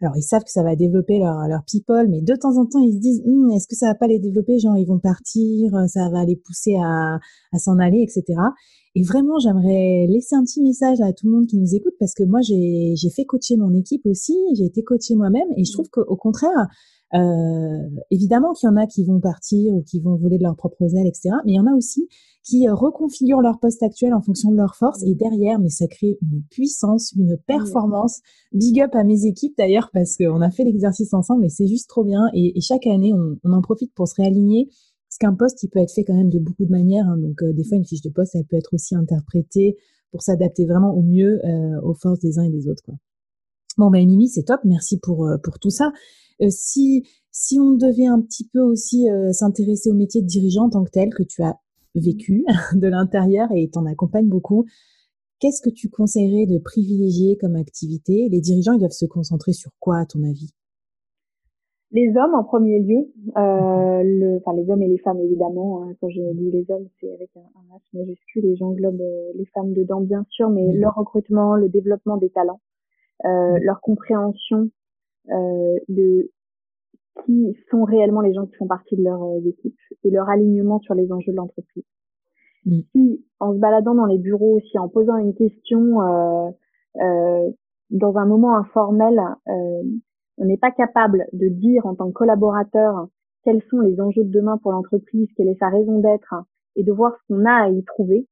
Alors ils savent que ça va développer leur leur people, mais de temps en temps ils se disent hum, est-ce que ça va pas les développer, genre ils vont partir, ça va les pousser à à s'en aller, etc. Et vraiment, j'aimerais laisser un petit message à tout le monde qui nous écoute parce que moi, j'ai fait coacher mon équipe aussi, j'ai été coachée moi-même et je trouve qu'au contraire, euh, évidemment qu'il y en a qui vont partir ou qui vont voler de leurs propres ailes, etc. Mais il y en a aussi qui euh, reconfigurent leur poste actuel en fonction de leurs forces et derrière, mais ça crée une puissance, une performance. Big up à mes équipes d'ailleurs parce qu'on a fait l'exercice ensemble et c'est juste trop bien. Et, chaque année, on, on en profite pour se réaligner parce qu'un poste, il peut être fait quand même de beaucoup de manières. Hein. donc, euh, des fois, une fiche de poste, elle peut être aussi interprétée pour s'adapter vraiment au mieux euh, aux forces des uns et des autres. Quoi. Bon, ben, Émilie, c'est top. Merci pour, euh, pour tout ça. si, si on devait un petit peu aussi s'intéresser au métier de dirigeant en tant que tel, que tu as vécu <laughs> de l'intérieur et t'en accompagnes beaucoup, qu'est-ce que tu conseillerais de privilégier comme activité? Les dirigeants, ils doivent se concentrer sur quoi, à ton avis? Les hommes en premier lieu, euh, le, enfin les hommes et les femmes évidemment. Hein, quand je dis les hommes, c'est avec un, un H majuscule et j'englobe euh, les femmes dedans bien sûr, mais leur recrutement, le développement des talents, euh, leur compréhension euh, de qui sont réellement les gens qui font partie de leur euh, équipe et leur alignement sur les enjeux de l'entreprise. Mm. Si en se baladant dans les bureaux, aussi en posant une question euh, dans un moment informel, on n'est pas capable de dire en tant que collaborateur quels sont les enjeux de demain pour l'entreprise, quelle est sa raison d'être et de voir ce qu'on a à y trouver,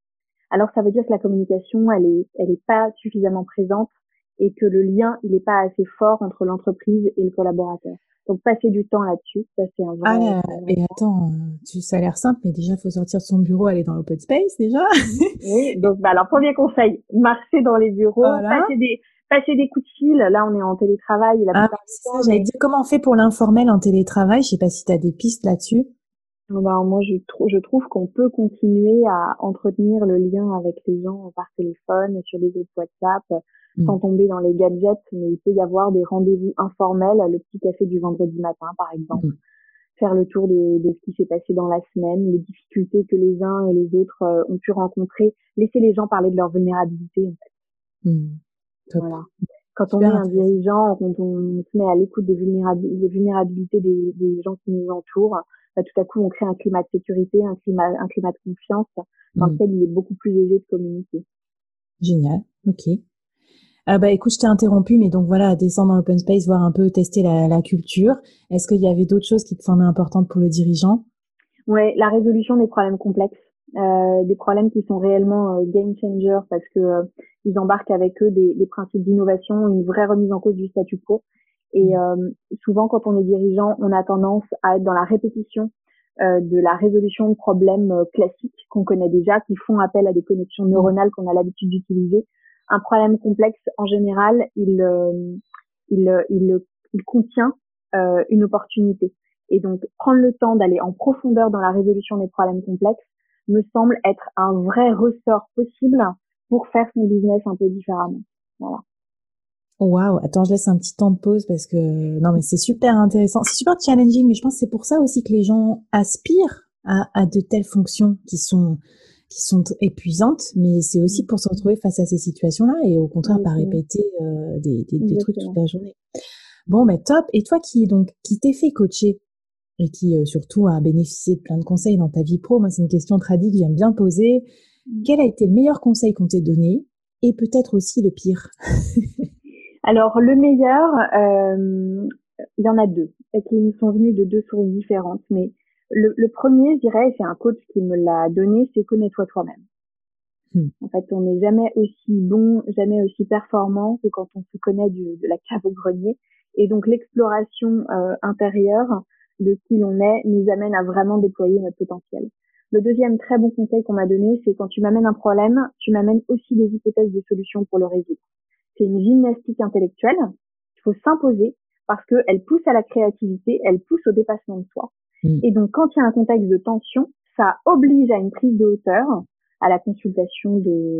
alors ça veut dire que la communication, elle est, elle est pas suffisamment présente et que le lien, il n'est pas assez fort entre l'entreprise et le collaborateur. Donc passer du temps là-dessus, ça c'est un vrai. Ah, et attends, tu, ça a l'air simple, mais déjà il faut sortir de son bureau, aller dans l'open space déjà. oui, donc bah, alors premier conseil, marcher dans les bureaux, passer des passer des coups de fil. Là, on est en télétravail. La ah, ça, j'allais dire comment on fait pour l'informel en télétravail? Je sais pas si tu as des pistes là-dessus. Ben, moi, je, je trouve qu'on peut continuer à entretenir le lien avec les gens par téléphone, sur des autres WhatsApp, mm. sans tomber dans les gadgets. Mais il peut y avoir des rendez-vous informels, le petit café du vendredi matin, par exemple. Mm. faire le tour de, de ce qui s'est passé dans la semaine, les difficultés que les uns et les autres euh, ont pu rencontrer, laisser les gens parler de leur vulnérabilité en fait. Mmh. Voilà. Quand on est un dirigeant, quand on se met à l'écoute des, vulnérabilités, des, des, gens qui nous entourent, bah, tout à coup on crée un climat de sécurité, un climat, un climat de confiance dans mmh. lequel il est beaucoup plus aisé de communiquer. Génial, ok. Ah bah écoute, je t'ai interrompu, mais donc voilà, descendre dans l'open space, voir un peu tester la, la culture. Est-ce qu'il y avait d'autres choses qui te semblaient importantes pour le dirigeant? Ouais, la résolution des problèmes complexes, euh, des problèmes qui sont réellement euh, game changer parce que euh, ils embarquent avec eux des, des principes d'innovation, une vraie remise en cause du statu quo. Et mmh. euh, souvent, quand on est dirigeant, on a tendance à être dans la répétition de la résolution de problèmes classiques qu'on connaît déjà, qui font appel à des connexions mmh. neuronales qu'on a l'habitude d'utiliser un problème complexe, en général, il, euh, il, il, il contient euh, une opportunité. Et donc, prendre le temps d'aller en profondeur dans la résolution des problèmes complexes me semble être un vrai ressort possible pour faire son business un peu différemment. Voilà. Waouh, attends, je laisse un petit temps de pause parce que non mais c'est super intéressant, c'est super challenging, mais je pense que c'est pour ça aussi que les gens aspirent à, à de telles fonctions qui sont qui sont épuisantes, mais c'est aussi pour se retrouver face à ces situations-là et au contraire pas répéter euh, des, des, des trucs toute la journée. Bon, mais top. Et toi qui donc qui t'es fait coacher? Et qui euh, surtout a bénéficié de plein de conseils dans ta vie pro, moi c'est une question tradie que j'aime bien poser. Mmh. Quel a été le meilleur conseil qu'on t'ait donné et peut-être aussi le pire? <laughs> Alors le meilleur, euh, il y en a deux et qui nous sont venus de deux sources différentes, mais le, le, premier, je dirais, c'est un coach qui me l'a donné, c'est connais-toi toi-même. Hmm. En fait, on n'est jamais aussi bon, jamais aussi performant que quand on se connaît du, de la cave au grenier. Et donc, l'exploration euh, intérieure de qui l'on est nous amène à vraiment déployer notre potentiel. Le deuxième très bon conseil qu'on m'a donné, c'est quand tu m'amènes un problème, tu m'amènes aussi des hypothèses de solutions pour le résoudre. C'est une gymnastique intellectuelle. Il faut s'imposer parce qu'elle pousse à la créativité, elle pousse au dépassement de soi. Mm. Et donc, quand il y a un contexte de tension, ça oblige à une prise de hauteur, à la consultation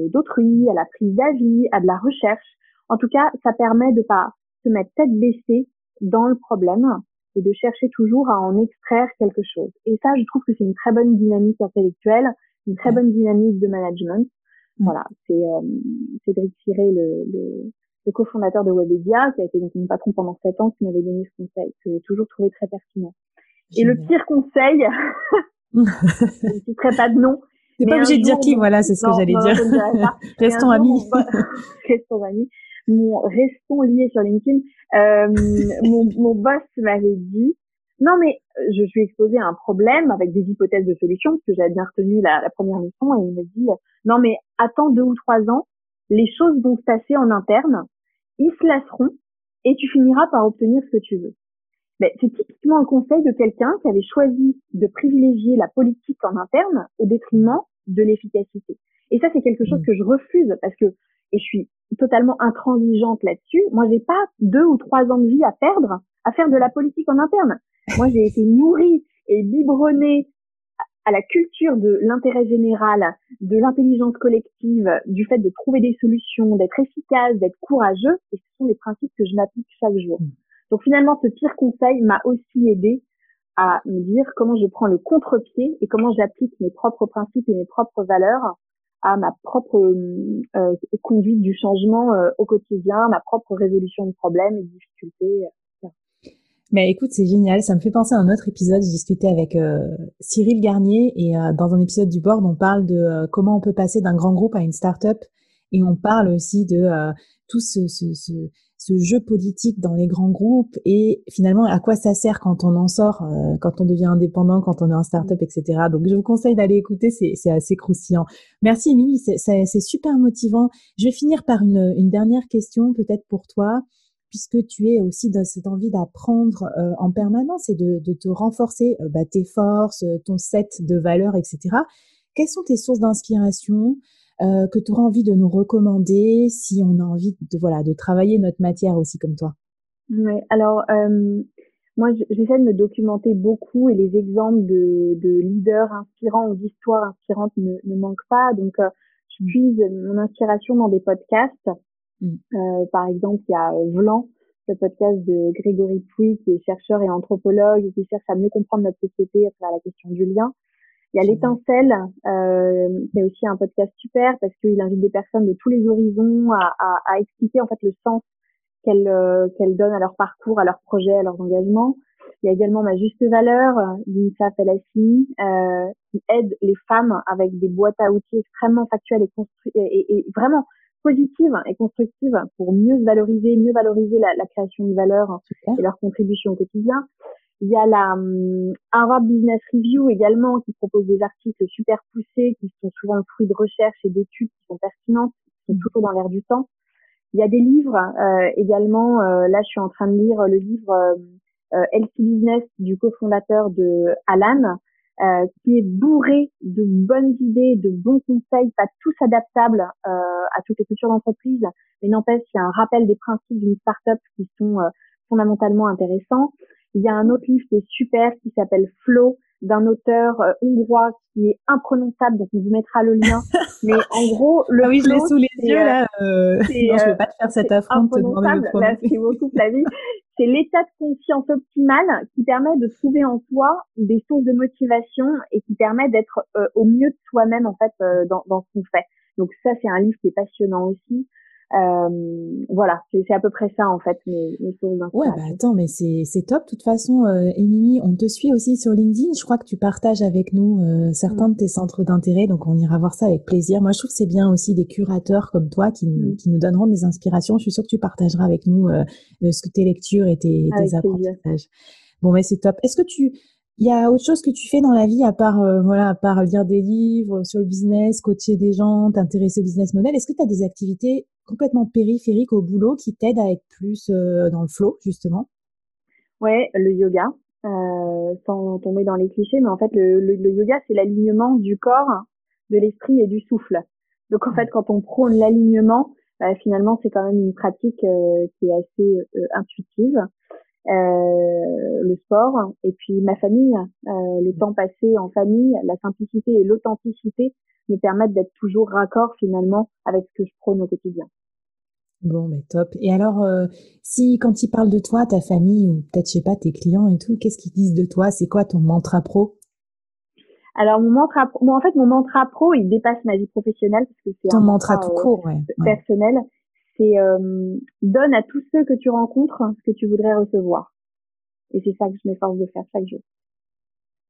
d'autrui, à la prise d'avis, à de la recherche. En tout cas, ça permet de pas se mettre tête baissée dans le problème et de chercher toujours à en extraire quelque chose. Et ça, je trouve que c'est une très bonne dynamique intellectuelle, une très bonne dynamique de management. Voilà, c'est euh, Cédric Ciré, le, le, le cofondateur de Webedia, qui a été donc mon patron pendant sept ans, qui m'avait donné ce conseil, que j'ai toujours trouvé très pertinent. Et le pire conseil, <laughs> je ne citerai pas de nom. T'es pas obligé de dire qui, voilà, c'est ce que j'allais dire. restons amis. restons amis. Mon, restons liés sur LinkedIn. Euh, mon, mon boss m'avait dit, non mais je suis exposée à un problème avec des hypothèses de solution parce que j'avais bien retenu la, la, première mission et il me dit, non mais attends deux ou trois ans, les choses vont se passer en interne, ils se lasseront et tu finiras par obtenir ce que tu veux c'est typiquement un conseil de quelqu'un qui avait choisi de privilégier la politique en interne au détriment de l'efficacité. Et ça, c'est quelque chose mmh. que je refuse parce que, et je suis totalement intransigeante là-dessus, moi, j'ai pas deux ou trois ans de vie à perdre à faire de la politique en interne. Moi, j'ai été nourrie et biberonnée à la culture de l'intérêt général, de l'intelligence collective, du fait de trouver des solutions, d'être efficace, d'être courageux, et ce sont des principes que je m'applique chaque jour. Mmh. Donc finalement, ce pire conseil m'a aussi aidé à me dire comment je prends le contre-pied et comment j'applique mes propres principes et mes propres valeurs à ma propre euh, euh conduite du changement euh, au quotidien, ma propre résolution de problèmes et de difficultés. Mais écoute, c'est génial. Ça me fait penser à un autre épisode. J'ai discuté avec euh, Cyril Garnier et dans un épisode du board, on parle de comment on peut passer d'un grand groupe à une start-up et on parle aussi de tout ce, ce, ce, ce jeu politique dans les grands groupes et finalement à quoi ça sert quand on en sort, euh, quand on devient indépendant, quand on est en start-up, etc. Donc je vous conseille d'aller écouter, c'est assez croustillant. Merci Émilie, c'est super motivant. Je vais finir par une, une dernière question peut-être pour toi puisque tu es aussi dans cette envie d'apprendre euh, en permanence et de, de te renforcer euh, bah, tes forces, ton set de valeurs, etc. Quelles sont tes sources d'inspiration? Euh, que tu auras envie de nous recommander si on a envie de voilà de travailler notre matière aussi comme toi Oui, alors euh, moi j'essaie de me documenter beaucoup et les exemples de, de leaders inspirants ou d'histoires inspirantes ne, ne manquent pas. Donc euh, je mmh. puise mon inspiration dans des podcasts. Mmh. Euh, par exemple, il y a Vlan le podcast de Grégory Pouy, qui est chercheur et anthropologue et qui cherche à mieux comprendre notre société à travers la question du lien. Il y a l'étincelle, euh, qui est aussi un podcast super parce qu'il invite des personnes de tous les horizons à, à, à expliquer en fait le sens qu'elles euh, qu'elles donnent à leur parcours, à leurs projets, à leurs engagements. Il y a également ma juste valeur d'INSAF LSI euh, qui aide les femmes avec des boîtes à outils extrêmement factuelles et, et, et vraiment positives et constructives pour mieux valoriser, mieux valoriser la, la création de valeur et leur contribution au quotidien. Il y a la um, Harvard Business Review également qui propose des articles super poussés qui sont souvent le fruit de recherches et d'études qui sont pertinentes, qui sont mmh. toujours dans l'air du temps. Il y a des livres euh, également. Euh, là, je suis en train de lire le livre euh, Healthy Business du cofondateur de Alan, euh, qui est bourré de bonnes idées, de bons conseils, pas tous adaptables euh, à toutes les cultures d'entreprise, mais n'empêche, il y a un rappel des principes d'une start-up qui sont fondamentalement intéressants. Il y a un autre livre qui est super qui s'appelle Flow d'un auteur euh, hongrois qui est imprononçable, donc on vous mettra le lien. <laughs> Mais en gros, le ah oui, je l'ai sous les yeux là. Euh... Non, je peux pas te faire cette affront. Merci beaucoup, Flavie. C'est l'état de conscience optimal qui permet de trouver en soi des sources de motivation et qui permet d'être euh, au mieux de soi-même en fait euh, dans, dans ce qu'on fait. Donc ça, c'est un livre qui est passionnant aussi. Euh, voilà, c'est à peu près ça en fait mes, mes sources Ouais, bah attends, mais c'est top. De toute façon, euh, Émilie, on te suit aussi sur LinkedIn. Je crois que tu partages avec nous euh, certains mm. de tes centres d'intérêt, donc on ira voir ça avec plaisir. Moi, je trouve que c'est bien aussi des curateurs comme toi qui nous, mm. qui nous donneront des inspirations. Je suis sûre que tu partageras avec nous euh, ce que tes lectures et tes, tes apprentissages. Bon, mais c'est top. Est-ce que tu il y a autre chose que tu fais dans la vie à part euh, voilà à part lire des livres sur le business, coacher des gens, t'intéresser au business model? Est-ce que tu as des activités complètement périphériques au boulot qui t'aident à être plus euh, dans le flow justement Ouais, le yoga, euh, sans tomber dans les clichés, mais en fait le, le, yoga c'est l'alignement du corps, de l'esprit et du souffle. Donc en fait quand on prône l'alignement, bah, finalement c'est quand même une pratique euh, qui est assez intuitive. Euh, le sport et puis ma famille, euh, le temps passé en famille, la simplicité et l'authenticité me permettent d'être toujours raccord finalement avec ce que je prône au quotidien. Bon, mais top. Et alors, euh, si quand ils parlent de toi, ta famille ou peut-être, je sais pas, tes clients et tout, qu'est-ce qu'ils disent de toi? C'est quoi ton mantra pro? Alors mon mantra, pro, en fait mon mantra pro, il dépasse ma vie professionnelle parce que c'est un mantra, tout court, ouais, personnel c'est euh, donne à tous ceux que tu rencontres ce que tu voudrais recevoir. Et c'est ça que je m'efforce de faire chaque jour.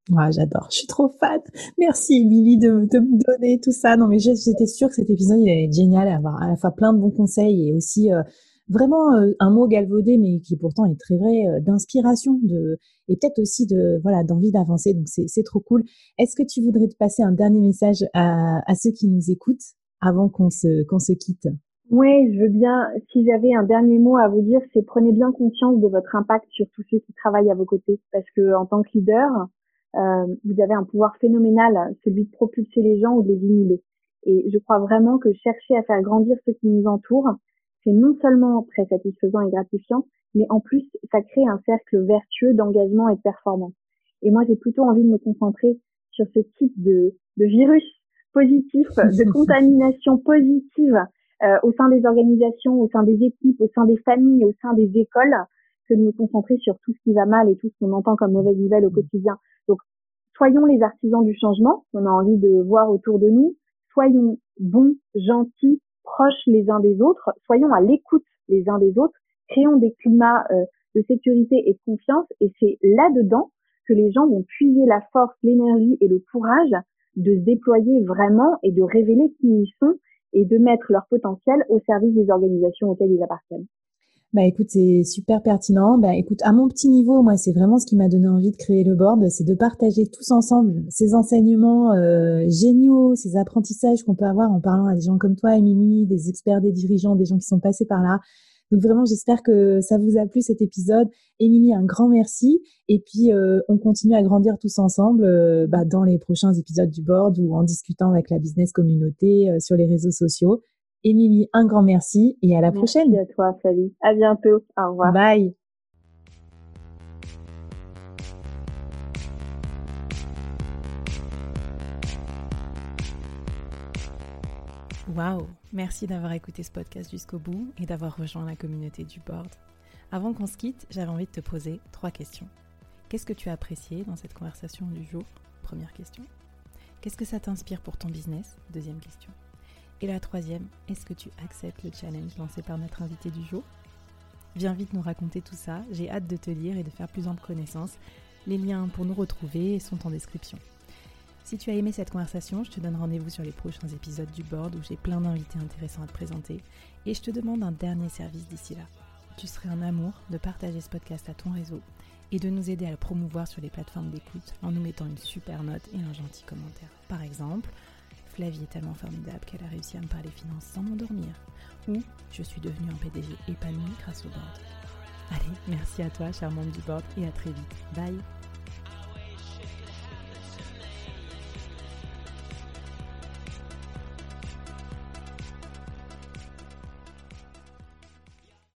Ouais, j'adore. Je suis trop fan. Merci, Émilie, de, me donner tout ça. Non, mais j'étais sûre que cet épisode, il allait être génial, avoir à la fois plein de bons conseils et aussi euh, vraiment euh, un mot galvaudé, mais qui pourtant est très vrai, euh, d'inspiration de, et peut-être aussi de, voilà, d'envie d'avancer. Donc, c'est trop cool. Est-ce que tu voudrais te passer un dernier message à, à ceux qui nous écoutent avant qu'on se, qu'on se quitte? Oui, je veux bien. Si j'avais un dernier mot à vous dire, c'est prenez bien conscience de votre impact sur tous ceux qui travaillent à vos côtés, parce que en tant que leader, vous avez un pouvoir phénoménal, celui de propulser les gens ou de les inhiber. Et je crois vraiment que chercher à faire grandir ceux qui nous entourent, c'est non seulement très satisfaisant et gratifiant, mais en plus, ça crée un cercle vertueux d'engagement et de performance. Et moi, j'ai plutôt envie de me concentrer sur ce type de, de virus positif, <laughs> de contamination positive euh, au sein des organisations, au sein des équipes, au sein des familles, au sein des écoles, que de nous concentrer sur tout ce qui va mal et tout ce qu'on entend comme mauvaise nouvelle au quotidien. Soyons les artisans du changement qu'on a envie de voir autour de nous. Soyons bons, gentils, proches les uns des autres. Soyons à l'écoute les uns des autres. Créons des climats euh, de sécurité et de confiance. Et c'est là-dedans que les gens vont puiser la force, l'énergie et le courage de se déployer vraiment et de révéler qui ils sont et de mettre leur potentiel au service des organisations auxquelles ils appartiennent. Bah écoute, c'est super pertinent. Bah écoute, à mon petit niveau, moi, c'est vraiment ce qui m'a donné envie de créer le board, c'est de partager tous ensemble ces enseignements euh, géniaux, ces apprentissages qu'on peut avoir en parlant à des gens comme toi, Émilie, des experts, des dirigeants, des gens qui sont passés par là. Donc vraiment, j'espère que ça vous a plu cet épisode. Émilie, un grand merci. Et puis, euh, on continue à grandir tous ensemble euh, bah, dans les prochains épisodes du board ou en discutant avec la business communauté sur les réseaux sociaux. Émilie, un grand merci et à la prochaine. Merci à toi, salut. À bientôt. Au revoir. Bye. Waouh Merci d'avoir écouté ce podcast jusqu'au bout et d'avoir rejoint la communauté du board. Avant qu'on se quitte, j'avais envie de te poser trois questions. Qu'est-ce que tu as apprécié dans cette conversation du jour? Première question. Qu'est-ce que ça t'inspire pour ton business? Deuxième question. Et la troisième, est-ce que tu acceptes le challenge lancé par notre invité du jour? Viens vite nous raconter tout ça, j'ai hâte de te lire et de faire plus ample connaissance. Les liens pour nous retrouver sont en description. Si tu as aimé cette conversation, je te donne rendez-vous sur les prochains épisodes du board où j'ai plein d'invités intéressants à te présenter et je te demande un dernier service d'ici là. Tu serais un amour de partager ce podcast à ton réseau et de nous aider à le promouvoir sur les plateformes d'écoute en nous mettant une super note et un gentil commentaire. Par exemple, Flavie est tellement formidable qu'elle a réussi à me parler finances sans m'endormir. Ou je suis devenue un PDG épanoui grâce au board. Allez, merci à toi, cher membre du board, et à très vite. Bye